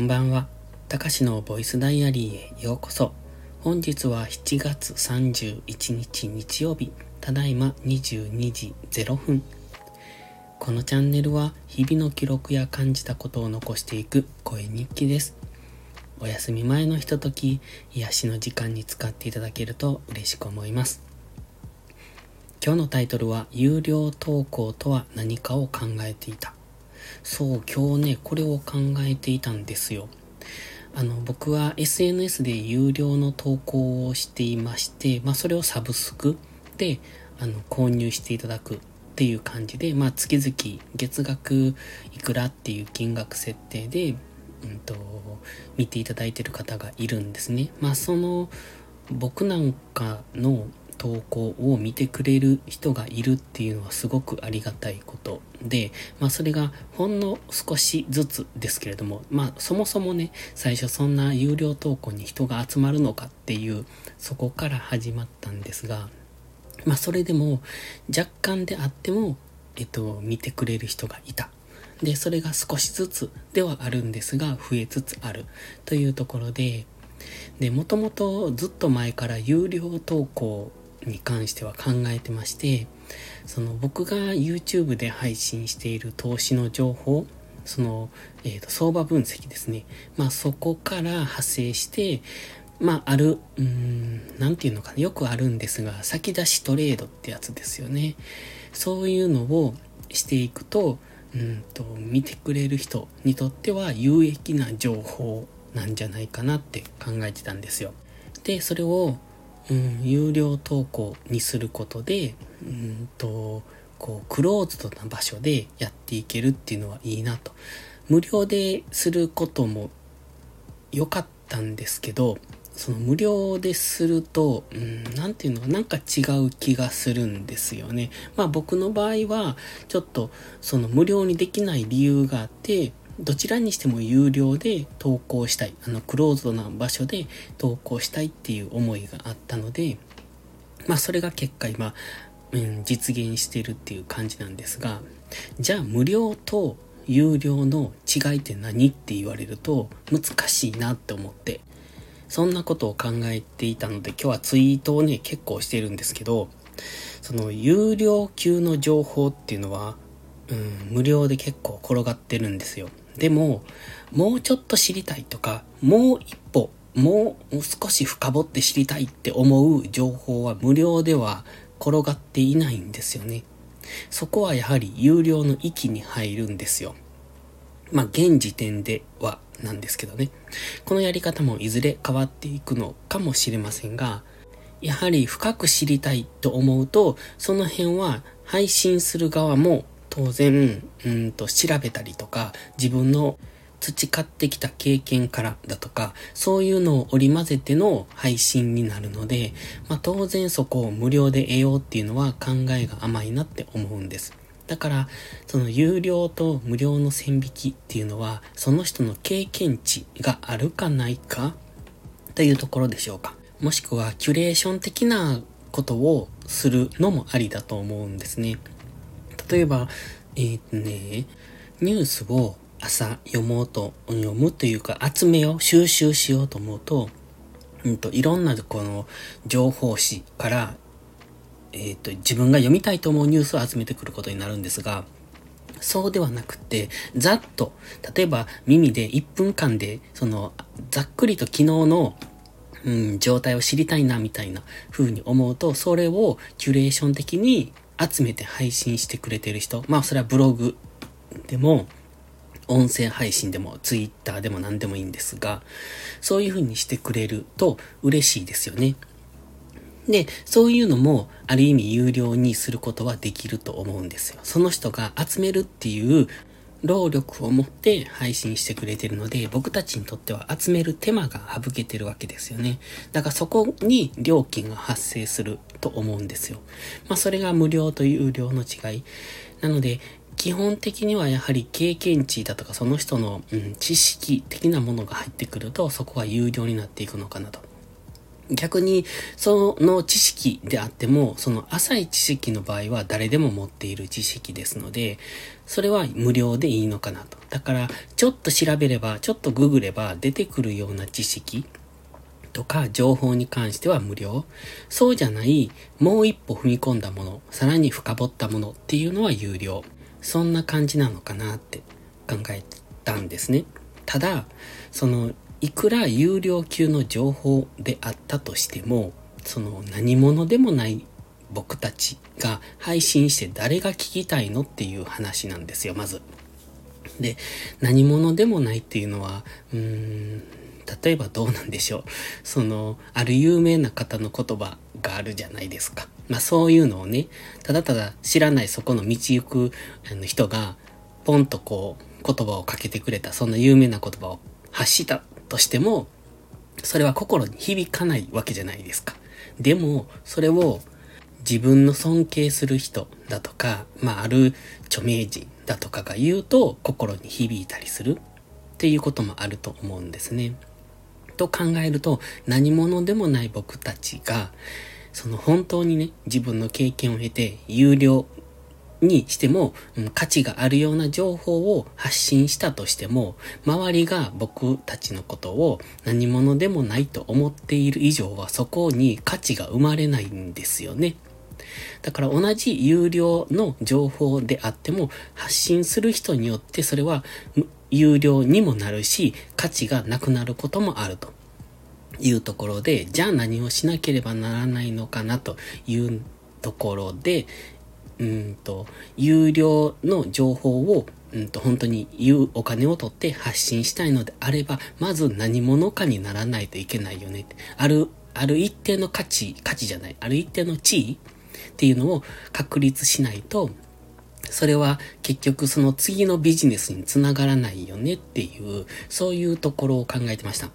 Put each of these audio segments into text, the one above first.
こんばんは。たかしのボイスダイアリーへようこそ。本日は7月31日日曜日、ただいま22時0分。このチャンネルは日々の記録や感じたことを残していく声日記です。お休み前のひととき、癒しの時間に使っていただけると嬉しく思います。今日のタイトルは、有料投稿とは何かを考えていた。そう、今日ね、これを考えていたんですよ。あの、僕は SNS で有料の投稿をしていまして、まあ、それをサブスクで、あの、購入していただくっていう感じで、まあ、月々月額いくらっていう金額設定で、うんと、見ていただいてる方がいるんですね。まあ、その、僕なんかの投稿を見てくれる人がいるっていうのはすごくありがたいことで、まあそれがほんの少しずつですけれども、まあそもそもね、最初そんな有料投稿に人が集まるのかっていう、そこから始まったんですが、まあそれでも若干であっても、えっと、見てくれる人がいた。で、それが少しずつではあるんですが、増えつつあるというところで、で、もともとずっと前から有料投稿に関しては考えてまして、その僕が YouTube で配信している投資の情報、その、えっ、ー、と、相場分析ですね。まあそこから派生して、まあある、うーん、なんていうのかな、よくあるんですが、先出しトレードってやつですよね。そういうのをしていくと、うんと、見てくれる人にとっては有益な情報なんじゃないかなって考えてたんですよ。で、それをうん、有料投稿にすることで、うんと、こう、クローズドな場所でやっていけるっていうのはいいなと。無料ですることも良かったんですけど、その無料ですると、うん、なていうのなんか違う気がするんですよね。まあ僕の場合は、ちょっとその無料にできない理由があって、どちらにしても有料で投稿したい。あの、クローズドな場所で投稿したいっていう思いがあったので、まあ、それが結果今、うん、実現してるっていう感じなんですが、じゃあ無料と有料の違いって何って言われると難しいなって思って、そんなことを考えていたので今日はツイートをね、結構してるんですけど、その有料級の情報っていうのは、うん、無料で結構転がってるんですよ。でも、もうちょっと知りたいとか、もう一歩、もう少し深掘って知りたいって思う情報は無料では転がっていないんですよね。そこはやはり有料の域に入るんですよ。まあ、現時点ではなんですけどね。このやり方もいずれ変わっていくのかもしれませんが、やはり深く知りたいと思うと、その辺は配信する側も当然、うんと調べたりとか、自分の培ってきた経験からだとか、そういうのを織り交ぜての配信になるので、まあ当然そこを無料で得ようっていうのは考えが甘いなって思うんです。だから、その有料と無料の線引きっていうのは、その人の経験値があるかないかというところでしょうか。もしくは、キュレーション的なことをするのもありだと思うんですね。例えば、えー、とね、ニュースを朝読もうと、読むというか集めよう、収集しようと思うと、うんと、いろんなこの情報誌から、えっ、と、自分が読みたいと思うニュースを集めてくることになるんですが、そうではなくて、ざっと、例えば耳で1分間で、その、ざっくりと昨日の、うん、状態を知りたいな、みたいな風に思うと、それをキュレーション的に集めて配信してくれてる人、まあそれはブログでも、音声配信でも、ツイッターでも何でもいいんですが、そういう風にしてくれると嬉しいですよね。で、そういうのも、ある意味有料にすることはできると思うんですよ。その人が集めるっていう労力を持って配信してくれてるので、僕たちにとっては集める手間が省けてるわけですよね。だからそこに料金が発生すると思うんですよ。まあそれが無料と有料の違い。なので、基本的にはやはり経験値だとかその人の、うん、知識的なものが入ってくると、そこは有料になっていくのかなと。逆に、その知識であっても、その浅い知識の場合は誰でも持っている知識ですので、それは無料でいいのかなと。だから、ちょっと調べれば、ちょっとググれば出てくるような知識とか情報に関しては無料。そうじゃない、もう一歩踏み込んだもの、さらに深掘ったものっていうのは有料。そんな感じなのかなって考えたんですね。ただ、その、いくら有料級の情報であったとしても、その何者でもない僕たちが配信して誰が聞きたいのっていう話なんですよ、まず。で、何者でもないっていうのは、うーん、例えばどうなんでしょう。その、ある有名な方の言葉があるじゃないですか。まあそういうのをね、ただただ知らないそこの道行く人が、ポンとこう、言葉をかけてくれた、そんな有名な言葉を発したとしても、それは心に響かないわけじゃないですか。でも、それを自分の尊敬する人だとか、まあ、ある著名人だとかが言うと心に響いたりするっていうこともあると思うんですね。と考えると何者でもない僕たちがその本当にね自分の経験を経て有料にしても、うん、価値があるような情報を発信したとしても、周りが僕たちのことを何者でもないと思っている以上はそこに価値が生まれないんですよね。だから同じ有料の情報であっても発信する人によってそれは有料にもなるし価値がなくなることもあるというところでじゃあ何をしなければならないのかなというところでうんと、有料の情報を、うんと、本当に言うお金を取って発信したいのであれば、まず何者かにならないといけないよね。ある、ある一定の価値、価値じゃない、ある一定の地位っていうのを確立しないと、それは結局その次のビジネスにつながらないよねっていう、そういうところを考えてました。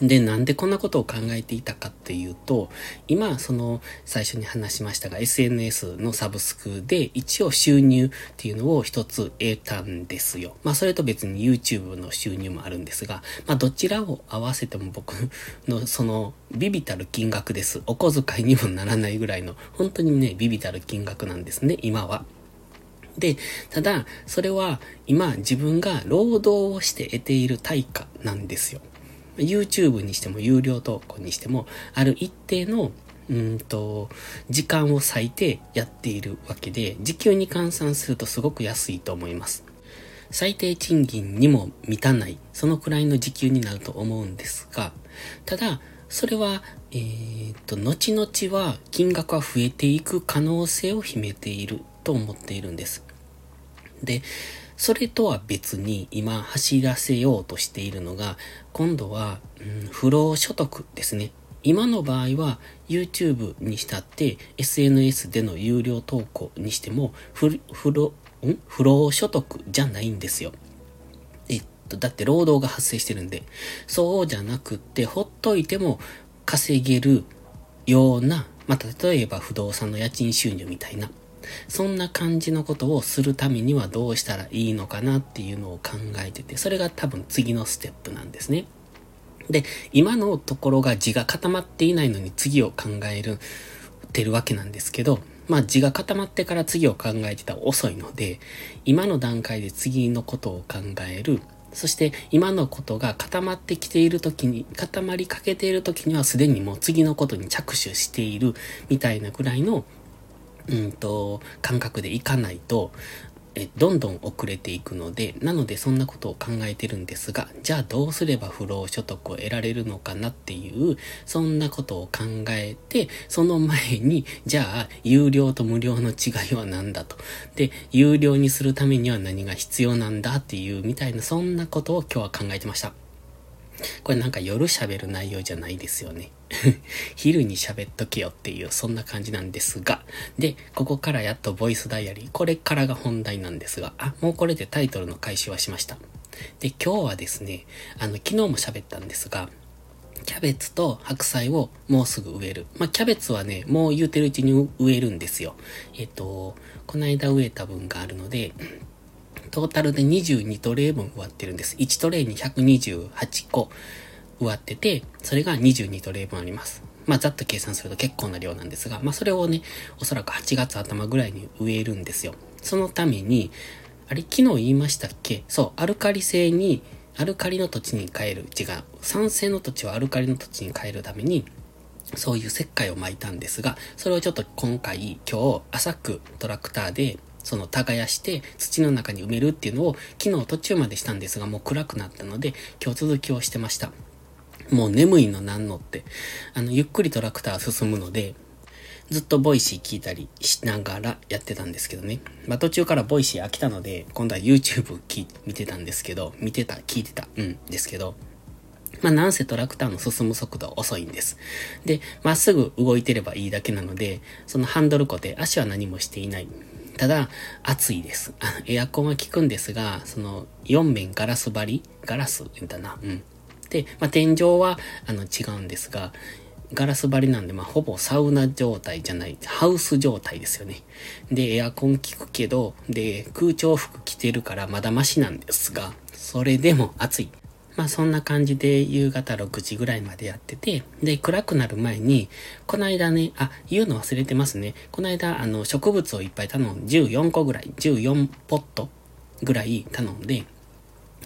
で、なんでこんなことを考えていたかっていうと、今、その、最初に話しましたが、SNS のサブスクで一応収入っていうのを一つ得たんですよ。まあ、それと別に YouTube の収入もあるんですが、まあ、どちらを合わせても僕の、その、ビビたる金額です。お小遣いにもならないぐらいの、本当にね、ビビたる金額なんですね、今は。で、ただ、それは今自分が労働をして得ている対価なんですよ。YouTube にしても有料投稿にしても、ある一定のうんと、時間を割いてやっているわけで、時給に換算するとすごく安いと思います。最低賃金にも満たない、そのくらいの時給になると思うんですが、ただ、それは、えー、っと、後々は金額は増えていく可能性を秘めていると思っているんです。で、それとは別に今走らせようとしているのが、今度は、うん、不労所得ですね。今の場合は YouTube にしたって SNS での有料投稿にしても不不労ん不労所得じゃないんですよ。えっと、だって労働が発生してるんで。そうじゃなくってほっといても稼げるような、まあ、例えば不動産の家賃収入みたいな。そんな感じのことをするためにはどうしたらいいのかなっていうのを考えてて、それが多分次のステップなんですね。で、今のところが字が固まっていないのに次を考える、てるわけなんですけど、まあ字が固まってから次を考えてたら遅いので、今の段階で次のことを考える。そして今のことが固まってきている時に、固まりかけている時にはすでにもう次のことに着手しているみたいなぐらいのうんと、感覚でいかないと、え、どんどん遅れていくので、なのでそんなことを考えてるんですが、じゃあどうすれば不労所得を得られるのかなっていう、そんなことを考えて、その前に、じゃあ、有料と無料の違いは何だと。で、有料にするためには何が必要なんだっていうみたいな、そんなことを今日は考えてました。これなんか夜喋る内容じゃないですよね。昼に喋っとけよっていう、そんな感じなんですが。で、ここからやっとボイスダイアリー。これからが本題なんですが、あ、もうこれでタイトルの開始はしました。で、今日はですね、あの、昨日も喋ったんですが、キャベツと白菜をもうすぐ植える。まあ、キャベツはね、もう言うてるうちに植えるんですよ。えっ、と、この間植えた分があるので、トータルで22トレイ分植わってるんです。1トレイに128個植わってて、それが22トレイ分あります。まあ、ざっと計算すると結構な量なんですが、まあ、それをね、おそらく8月頭ぐらいに植えるんですよ。そのために、あれ、昨日言いましたっけ？そう、アルカリ性に、アルカリの土地に変える。違う。酸性の土地をアルカリの土地に変えるために、そういう石灰を撒いたんですが、それをちょっと今回、今日、浅くトラクターで、その耕して土の中に埋めるっていうのを昨日途中までしたんですが、もう暗くなったので、今日続きをしてました。もう眠いのなんのって、あの、ゆっくりトラクター進むので、ずっとボイシー聞いたりしながらやってたんですけどね。まあ途中からボイシー飽きたので、今度は YouTube 見てたんですけど、見てた、聞いてた、うんですけど、まあなんせトラクターの進む速度遅いんです。で、まっすぐ動いてればいいだけなので、そのハンドル固定、足は何もしていない。ただ、暑いです。エアコンは効くんですが、その4面ガラス張りガラスだな。うん。で、まあ、天井は、あの、違うんですが、ガラス張りなんで、まあ、ほぼサウナ状態じゃない、ハウス状態ですよね。で、エアコン効くけど、で、空調服着てるからまだマシなんですが、それでも暑い。まあそんな感じで夕方6時ぐらいまでやってて、で、暗くなる前に、この間ね、あ、言うの忘れてますね。この間、あの、植物をいっぱい頼ん、14個ぐらい、14ポットぐらい頼んで、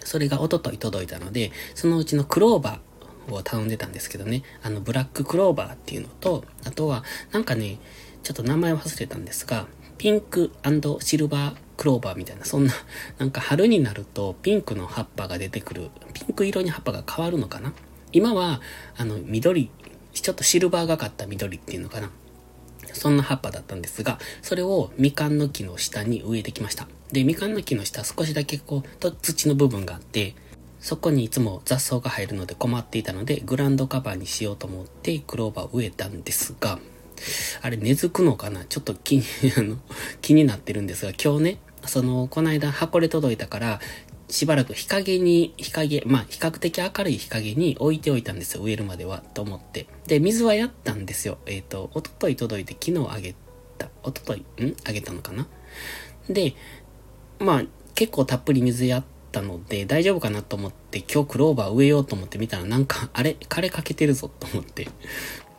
それがおととい届いたので、そのうちのクローバーを頼んでたんですけどね、あの、ブラッククローバーっていうのと、あとは、なんかね、ちょっと名前を忘れたんですが、ピンクシルバークローバーみたいな、そんな、なんか春になるとピンクの葉っぱが出てくる、ピンク色に葉っぱが変わるのかな？今は、あの、緑、ちょっとシルバーがかった緑っていうのかな？そんな葉っぱだったんですが、それをみかんの木の下に植えてきました。で、みかんの木の下少しだけこう、と土の部分があって、そこにいつも雑草が入るので困っていたので、グランドカバーにしようと思ってクローバーを植えたんですが、あれ根付くのかな？ちょっと気に、あの、気になってるんですが、今日ね、その、この間箱で届いたから、しばらく日陰に、日陰、まあ比較的明るい日陰に置いておいたんですよ、植えるまでは、と思って。で、水はやったんですよ。えっ、ー、と、おととい届いて昨日あげた、おととい、ん？あげたのかな？で、まあ、結構たっぷり水やったので、大丈夫かなと思って、今日クローバー植えようと思ってみたら、なんか、あれ？枯れかけてるぞと思って。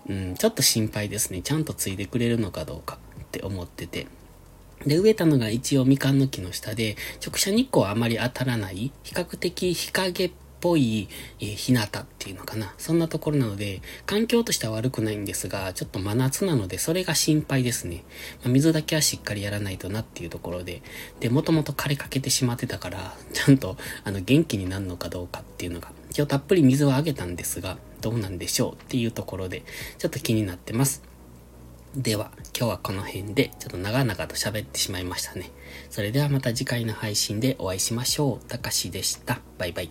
うん、ちょっと心配ですね。ちゃんとついてくれるのかどうかって思ってて。で、植えたのが一応みかんの木の下で、直射日光はあまり当たらない、比較的日陰っぽい、えー、日向っていうのかな。そんなところなので、環境としては悪くないんですが、ちょっと真夏なので、それが心配ですね。まあ、水だけはしっかりやらないとなっていうところで、で、もともと枯れかけてしまってたから、ちゃんと、あの、元気になるのかどうかっていうのが、今日たっぷり水はあげたんですが、どうなんでしょうっていうところで、ちょっと気になってます。では、今日はこの辺で、ちょっと長々と喋ってしまいましたね。それではまた次回の配信でお会いしましょう。たかしでした。バイバイ。